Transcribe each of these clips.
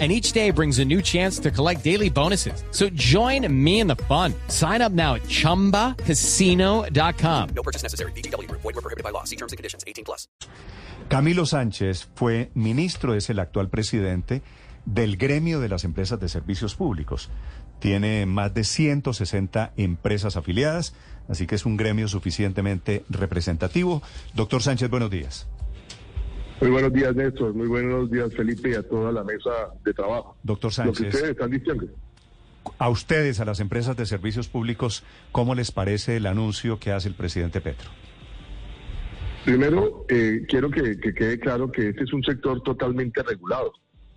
And each day brings a new chance to collect daily bonuses. So join me in the fun. Sign up now at chumbacasino.com. No purchase necessary. BGW. Void were prohibited by law. See terms and conditions. 18 plus. Camilo Sánchez fue ministro, es el actual presidente del gremio de las empresas de servicios públicos. Tiene más de 160 empresas afiliadas, así que es un gremio suficientemente representativo. Doctor Sánchez, buenos días. Muy buenos días, Néstor. Muy buenos días, Felipe, y a toda la mesa de trabajo. Doctor Lo que Sánchez, ustedes están diciendo. a ustedes, a las empresas de servicios públicos, ¿cómo les parece el anuncio que hace el presidente Petro? Primero, eh, quiero que, que quede claro que este es un sector totalmente regulado.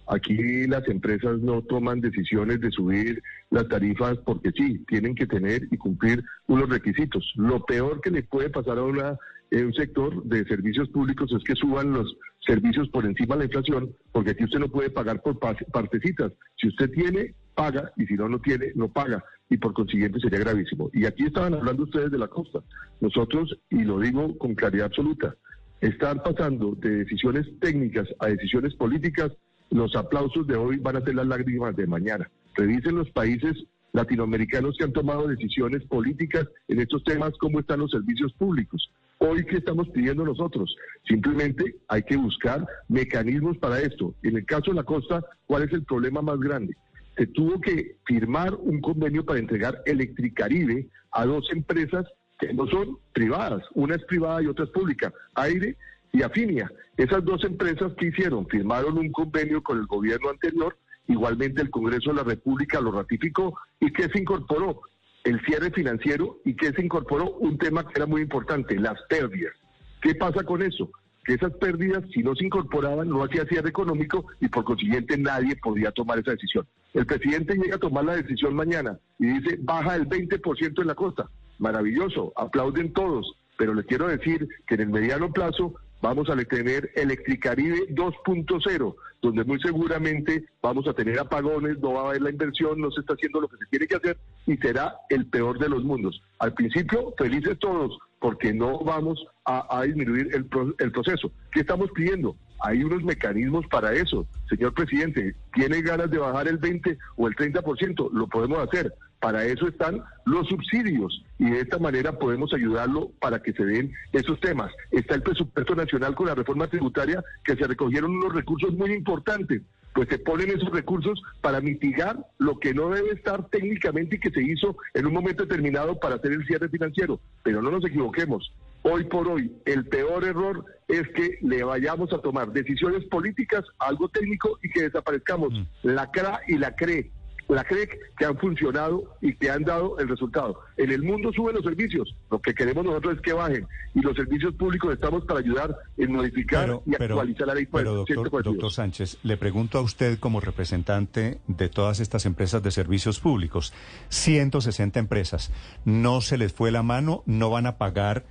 Aquí las empresas no toman decisiones de subir las tarifas porque sí, tienen que tener y cumplir unos requisitos. Lo peor que le puede pasar a una, eh, un sector de servicios públicos es que suban los servicios por encima de la inflación, porque aquí usted no puede pagar por pa- partecitas. Si usted tiene, paga, y si no, no tiene, no paga. Y por consiguiente sería gravísimo. Y aquí estaban hablando ustedes de la costa. Nosotros, y lo digo con claridad absoluta, estar pasando de decisiones técnicas a decisiones políticas, los aplausos de hoy van a ser las lágrimas de mañana. Revisen los países latinoamericanos que han tomado decisiones políticas en estos temas, cómo están los servicios públicos. Hoy, ¿qué estamos pidiendo nosotros? Simplemente hay que buscar mecanismos para esto. En el caso de la costa, ¿cuál es el problema más grande? Se tuvo que firmar un convenio para entregar Electricaribe a dos empresas que no son privadas. Una es privada y otra es pública. Aire y Afinia. Esas dos empresas que hicieron, firmaron un convenio con el gobierno anterior, igualmente el Congreso de la República lo ratificó y que se incorporó el cierre financiero y que se incorporó un tema que era muy importante, las pérdidas. ¿Qué pasa con eso? Que esas pérdidas, si no se incorporaban, no hacía cierre económico y por consiguiente nadie podía tomar esa decisión. El presidente llega a tomar la decisión mañana y dice, baja el 20% en la costa. Maravilloso, aplauden todos, pero les quiero decir que en el mediano plazo vamos a tener Electricaribe 2.0, donde muy seguramente vamos a tener apagones, no va a haber la inversión, no se está haciendo lo que se tiene que hacer y será el peor de los mundos. Al principio, felices todos, porque no vamos a, disminuir el, pro- el proceso. ¿Qué estamos pidiendo? Hay unos mecanismos para eso. Señor presidente, ¿tiene ganas de bajar el 20 o el 30%? Lo podemos hacer. Para eso están los subsidios y de esta manera podemos ayudarlo para que se den esos temas. Está el presupuesto nacional con la reforma tributaria que se recogieron unos recursos muy importantes. Pues se ponen esos recursos para mitigar lo que no debe estar técnicamente y que se hizo en un momento determinado para hacer el cierre financiero. Pero no nos equivoquemos. Hoy por hoy, el peor error es que le vayamos a tomar decisiones políticas, algo técnico y que desaparezcamos la CRA y la CRE la CREC que han funcionado y que han dado el resultado. En el mundo suben los servicios, lo que queremos nosotros es que bajen y los servicios públicos estamos para ayudar en modificar Pero, y pero, actualizar la ley pero doctor, 142. doctor Sánchez, le pregunto a usted como representante de todas estas empresas de servicios públicos, 160 empresas, ¿no se les fue la mano? ¿No van a pagar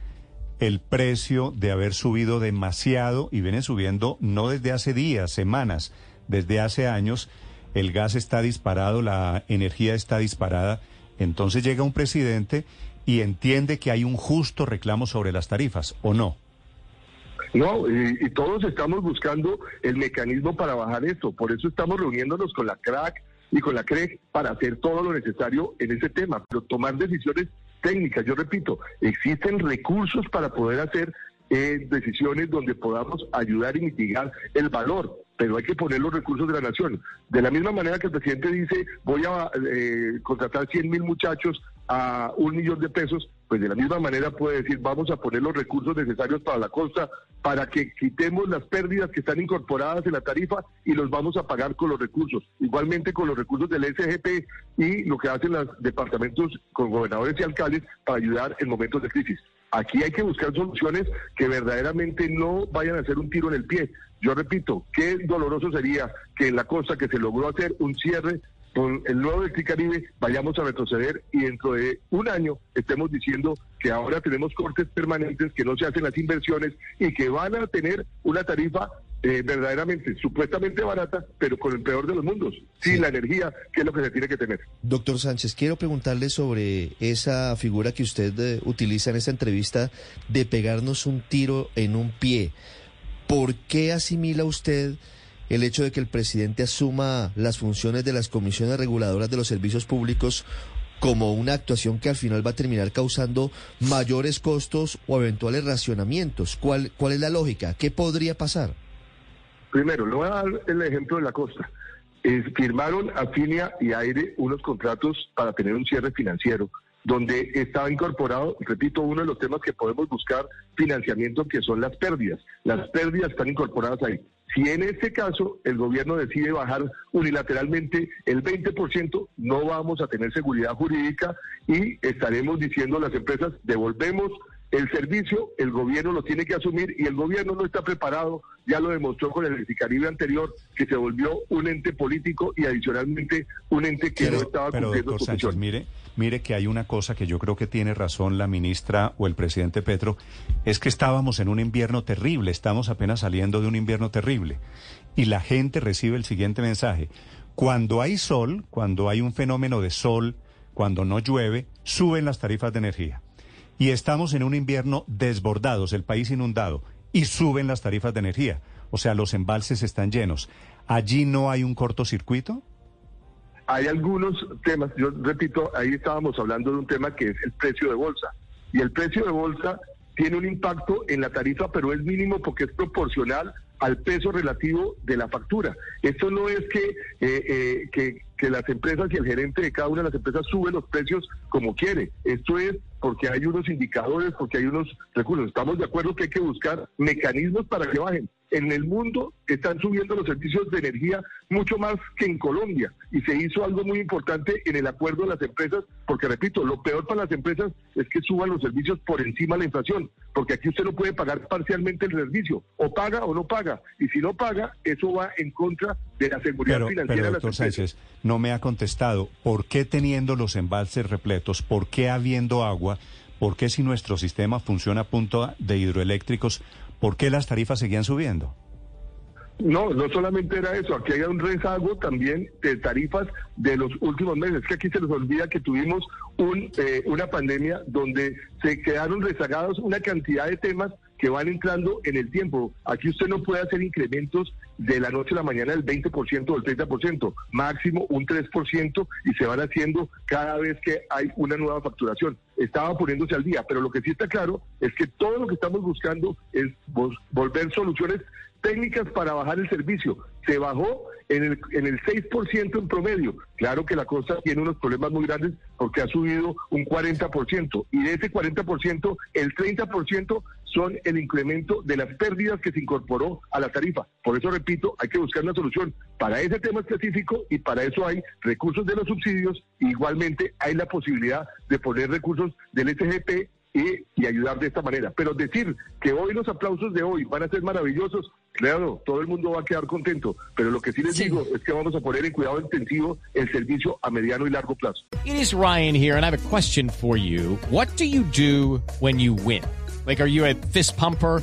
el precio de haber subido demasiado y vienen subiendo no desde hace días, semanas, desde hace años? El gas está disparado, la energía está disparada. Entonces llega un presidente y entiende que hay un justo reclamo sobre las tarifas, ¿o no? No, y, todos estamos buscando el mecanismo para bajar esto. Por eso estamos reuniéndonos con la CRAC y con la CREC para hacer todo lo necesario en ese tema, pero tomar decisiones técnicas. Yo repito, existen recursos para poder hacer eh, decisiones donde podamos ayudar y mitigar el valor, pero hay que poner los recursos de la nación. De la misma manera que el presidente dice, voy a eh, contratar 100 mil muchachos a un millón de pesos, pues de la misma manera puede decir, vamos a poner los recursos necesarios para la costa, para que quitemos las pérdidas que están incorporadas en la tarifa y los vamos a pagar con los recursos. Igualmente con los recursos del SGP y lo que hacen los departamentos con gobernadores y alcaldes para ayudar en momentos de crisis. Aquí hay que buscar soluciones que verdaderamente no vayan a hacer un tiro en el pie. Yo repito, qué doloroso sería que en la costa que se logró hacer un cierre con el nuevo Electricaribe vayamos a retroceder y dentro de un año estemos diciendo que ahora tenemos cortes permanentes, que no se hacen las inversiones y que van a tener una tarifa eh, verdaderamente, supuestamente barata, pero con el peor de los mundos, sin la energía, que es lo que se tiene que tener. Doctor Sánchez, quiero preguntarle sobre esa figura que usted eh, utiliza en esta entrevista de pegarnos un tiro en un pie. ¿Por qué asimila usted el hecho de que el presidente asuma las funciones de las comisiones reguladoras de los servicios públicos como una actuación que al final va a terminar causando mayores costos o eventuales racionamientos? ¿Cuál, cuál es la lógica? ¿Qué podría pasar? Primero, le voy a dar el ejemplo de la costa. Firmaron Afinia y Aire unos contratos para tener un cierre financiero, donde estaba incorporado, repito, uno de los temas que podemos buscar financiamiento, que son las pérdidas. Las pérdidas están incorporadas ahí. Si en este caso el gobierno decide bajar unilateralmente el 20%, no vamos a tener seguridad jurídica y estaremos diciendo a las empresas, devolvemos el servicio, el gobierno lo tiene que asumir y el gobierno no está preparado, ya lo demostró con el Electricaribe anterior, que se volvió un ente político y adicionalmente un ente que no estaba pero, cumpliendo doctor su Sánchez, función. mire, mire que hay una cosa que yo creo que tiene razón la ministra o el presidente Petro, es que estábamos en un invierno terrible, estamos apenas saliendo de un invierno terrible. Y la gente recibe el siguiente mensaje. Cuando hay sol, cuando hay un fenómeno de sol, cuando no llueve, suben las tarifas de energía. Y estamos en un invierno desbordados, el país inundado, y suben las tarifas de energía. O sea, los embalses están llenos. ¿Allí no hay un cortocircuito? Hay algunos temas, yo repito, ahí estábamos hablando de un tema que es el precio de bolsa. Y el precio de bolsa tiene un impacto en la tarifa, pero es mínimo porque es proporcional al peso relativo de la factura. Esto no es que, eh, eh, que, que las empresas y el gerente de cada una de las empresas sube los precios como quiere. Esto es porque hay unos indicadores, porque hay unos recursos. Estamos de acuerdo que hay que buscar mecanismos para que bajen. En el mundo están subiendo los servicios de energía mucho más que en Colombia y se hizo algo muy importante en el acuerdo de las empresas, porque repito, lo peor para las empresas es que suban los servicios por encima de la inflación, porque aquí usted no puede pagar parcialmente el servicio, o paga o no paga, y si no paga, eso va en contra de la seguridad Pero, financiera pero de las doctor empresas. Sánchez, no me ha contestado. ¿Por qué teniendo los embalses repletos, por qué habiendo agua, por qué si nuestro sistema funciona a punto de hidroeléctricos, por qué las tarifas seguían subiendo? No, no solamente era eso, aquí hay un rezago también de tarifas de los últimos meses. Es que aquí se les olvida que tuvimos un, eh, una pandemia donde se quedaron rezagados una cantidad de temas que van entrando en el tiempo. Aquí usted no puede hacer incrementos de la noche a la mañana del 20% o del 30%, máximo un 3% y se van haciendo cada vez que hay una nueva facturación. Estaba poniéndose al día, pero lo que sí está claro es que todo lo que estamos buscando es vol- volver soluciones técnicas para bajar el servicio. Se bajó en el, en el 6% en promedio. Claro que la costa tiene unos problemas muy grandes porque ha subido un 40%. Y de ese 40%, el 30% son el incremento de las pérdidas que se incorporó a la tarifa. Por eso, repito, hay que buscar una solución para ese tema específico y para eso hay recursos de los subsidios. Igualmente hay la posibilidad de poner recursos del SGP y, y ayudar de esta manera. Pero decir que hoy los aplausos de hoy van a ser maravillosos, claro, todo el mundo va a quedar contento, pero lo que sí les Sí. digo es que vamos a poner en cuidado intensivo el servicio a mediano y largo plazo. It is Ryan here, and I have a question for you. What do you do when you win? Like, are you a fist pumper?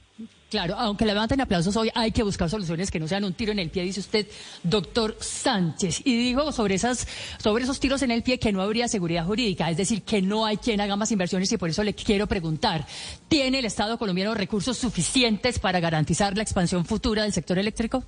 Claro, aunque levanten aplausos hoy, hay que buscar soluciones que no sean un tiro en el pie, dice usted, doctor Sánchez. Y digo sobre esas, sobre esos tiros en el pie que no habría seguridad jurídica, es decir, que no hay quien haga más inversiones y por eso le quiero preguntar, ¿tiene el Estado colombiano recursos suficientes para garantizar la expansión futura del sector eléctrico?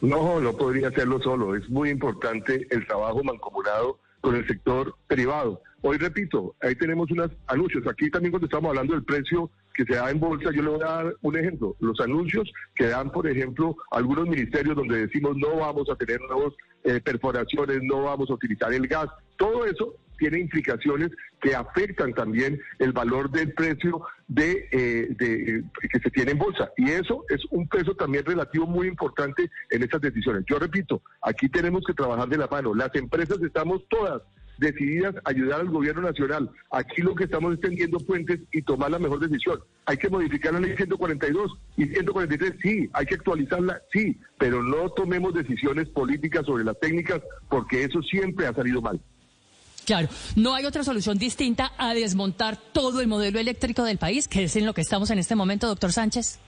No, no podría hacerlo solo. Es muy importante el trabajo mancomunado con el sector privado. Hoy repito, ahí tenemos unos anuncios. Aquí también cuando estamos hablando del precio que se da en bolsa, yo le voy a dar un ejemplo. Los anuncios que dan, por ejemplo, algunos ministerios donde decimos no vamos a tener nuevas eh, perforaciones, no vamos a utilizar el gas. Todo eso tiene implicaciones que afectan también el valor del precio de, eh, de, que se tiene en bolsa. Y eso es un peso también relativo muy importante en estas decisiones. Yo repito, aquí tenemos que trabajar de la mano. Las empresas estamos todas decididas a ayudar al gobierno nacional. Aquí lo que estamos es tendiendo puentes y tomar la mejor decisión. Hay que modificar la ley 142 y 143, sí, hay que actualizarla, sí, pero no tomemos decisiones políticas sobre las técnicas porque eso siempre ha salido mal. Claro, no hay otra solución distinta a desmontar todo el modelo eléctrico del país, que es en lo que estamos en este momento, doctor Sánchez.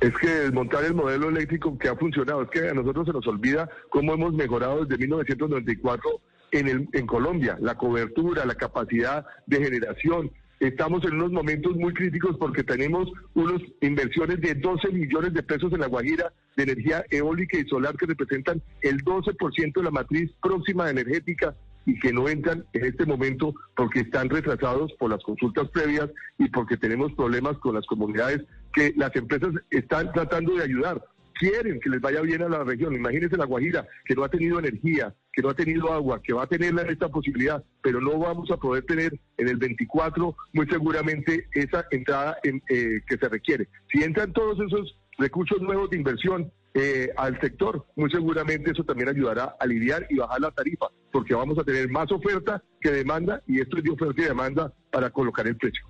Es que desmontar el modelo eléctrico que ha funcionado, es que a nosotros se nos olvida cómo hemos mejorado desde 1994 en, el, Colombia, la cobertura, la capacidad de generación. Estamos en unos momentos muy críticos porque tenemos unas inversiones de 12 millones de pesos en la Guajira de energía eólica y solar que representan el 12% de la matriz próxima energética y que no entran en este momento porque están retrasados por las consultas previas y porque tenemos problemas con las comunidades que las empresas están tratando de ayudar quieren que les vaya bien a la región. Imagínense la Guajira, que no ha tenido energía, que no ha tenido agua, que va a tener esta posibilidad, pero no vamos a poder tener en el 24 muy seguramente esa entrada en, eh, que se requiere. Si entran todos esos recursos nuevos de inversión eh, al sector, muy seguramente eso también ayudará a aliviar y bajar la tarifa, porque vamos a tener más oferta que demanda y esto es de oferta y demanda para colocar el precio.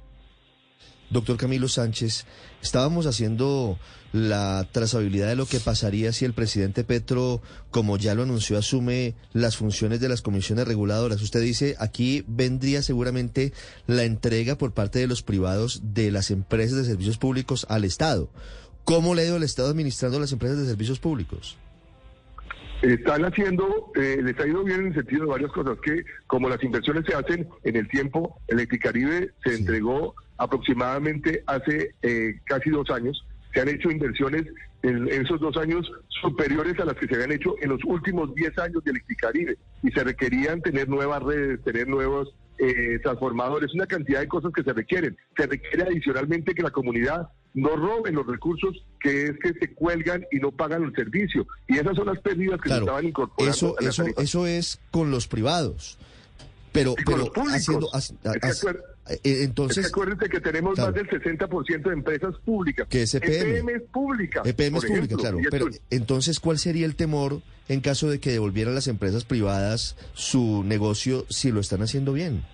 Doctor Camilo Sánchez, estábamos haciendo la trazabilidad de lo que pasaría si el presidente Petro, como ya lo anunció, asume las funciones de las comisiones reguladoras. Usted dice, aquí vendría seguramente la entrega por parte de los privados de las empresas de servicios públicos al Estado. ¿Cómo le ha ido el Estado administrando las empresas de servicios públicos? Están haciendo, eh, les ha ido bien en el sentido de varias cosas, que como las inversiones se hacen en el tiempo, Electricaribe se entregó aproximadamente hace eh, casi dos años. Se han hecho inversiones en, esos dos años superiores a las que se habían hecho en los últimos diez años de Electricaribe y se requerían tener nuevas redes, tener nuevos eh, transformadores, una cantidad de cosas que se requieren. Se requiere adicionalmente que la comunidad no roben los recursos que es que se cuelgan y no pagan el servicio. Y esas son las pérdidas que se estaban incorporando. Eso, eso, eso es con los privados. Pero, pero haciendo, entonces, acuérdense que tenemos más del 60% de empresas públicas. Que es EPM. EPM es pública. EPM es pública, claro. Pero entonces, ¿cuál sería el temor en caso de que devolvieran las empresas privadas su negocio si lo están haciendo bien?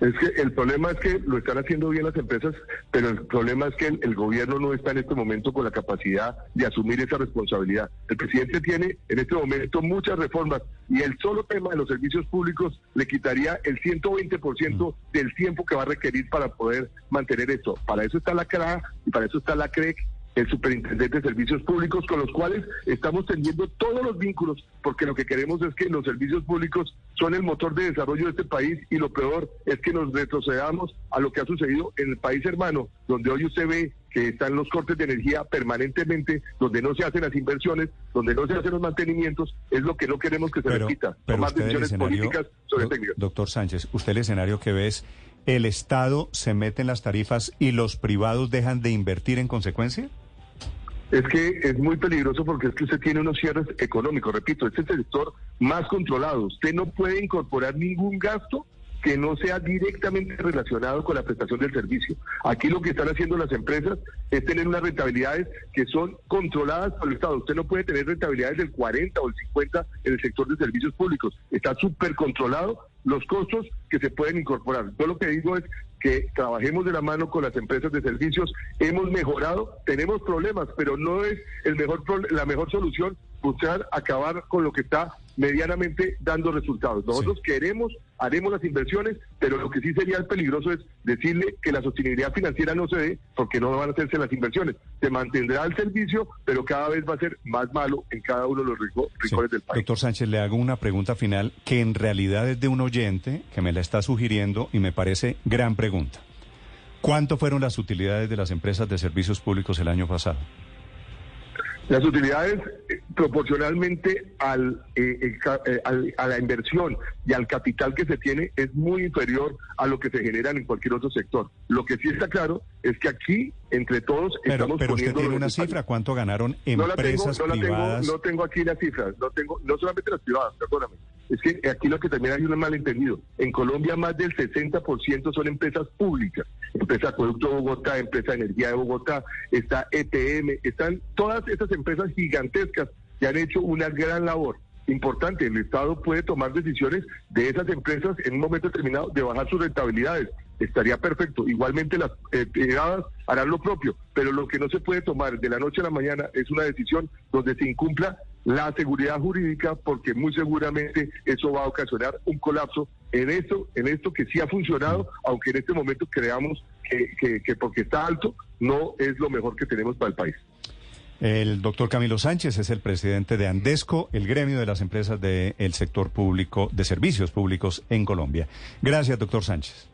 Es que el problema es que lo están haciendo bien las empresas, pero el problema es que el, gobierno no está en este momento con la capacidad de asumir esa responsabilidad. El presidente tiene en este momento muchas reformas y el solo tema de los servicios públicos le quitaría el 120% del tiempo que va a requerir para poder mantener esto. Para eso está la CRA y para eso está la CREC el superintendente de servicios públicos, con los cuales estamos teniendo todos los vínculos, porque lo que queremos es que los servicios públicos son el motor de desarrollo de este país y lo peor es que nos retrocedamos a lo que ha sucedido en el país hermano, donde hoy usted ve que están los cortes de energía permanentemente, donde no se hacen las inversiones, donde no se hacen los mantenimientos, es lo que no queremos que se repita. Pero más decisiones políticas sobre técnicas. Doctor Sánchez, usted el escenario que ve es, ¿el Estado se mete en las tarifas y los privados dejan de invertir en consecuencia? Es que es muy peligroso porque es que usted tiene unos cierres económicos. Repito, este es el sector más controlado. Usted no puede incorporar ningún gasto que no sea directamente relacionado con la prestación del servicio. Aquí lo que están haciendo las empresas es tener unas rentabilidades que son controladas por el Estado. Usted no puede tener rentabilidades del 40 o el 50 en el sector de servicios públicos. Está súper controlado los costos que se pueden incorporar. Yo lo que digo es que trabajemos de la mano con las empresas de servicios. Hemos mejorado, tenemos problemas, pero no es el mejor la mejor solución buscar acabar con lo que está medianamente dando resultados. Nosotros queremos, haremos las inversiones, pero lo que sí sería peligroso es decirle que la sostenibilidad financiera no se dé porque no van a hacerse las inversiones. Se mantendrá el servicio, pero cada vez va a ser más malo en cada uno de los rincones del país. Doctor Sánchez, le hago una pregunta final que en realidad es de un oyente que me la está sugiriendo y me parece gran pregunta. ¿Cuánto fueron las utilidades de las empresas de servicios públicos el año pasado? Las utilidades eh, proporcionalmente al, eh, eh, al, a la inversión y al capital que se tiene es muy inferior a lo que se genera en cualquier otro sector. Lo que sí está claro es que aquí, entre todos, pero, estamos pero usted tiene una cifra, ¿cuánto ganaron empresas no la tengo, privadas? No, tengo, no tengo aquí las cifras, no tengo, no solamente las privadas, perdóname, Es que aquí lo que también hay un malentendido. En Colombia más del 60% son empresas públicas. Empresa Acueducto Bogotá, Empresa Energía de Bogotá, está ETM, están todas estas empresas gigantescas que han hecho una gran labor importante. El Estado puede tomar decisiones de esas empresas en un momento determinado de bajar sus rentabilidades. Estaría perfecto. Igualmente las eh, privadas harán lo propio, pero lo que no se puede tomar de la noche a la mañana es una decisión donde se incumpla la seguridad jurídica porque muy seguramente eso va a ocasionar un colapso en esto, en esto que sí ha funcionado, aunque en este momento creamos que, que, que porque está alto no es lo mejor que tenemos para el país. El doctor Camilo Sánchez es el presidente de Andesco, el gremio de las empresas del sector público, de servicios públicos en Colombia. Gracias, doctor Sánchez.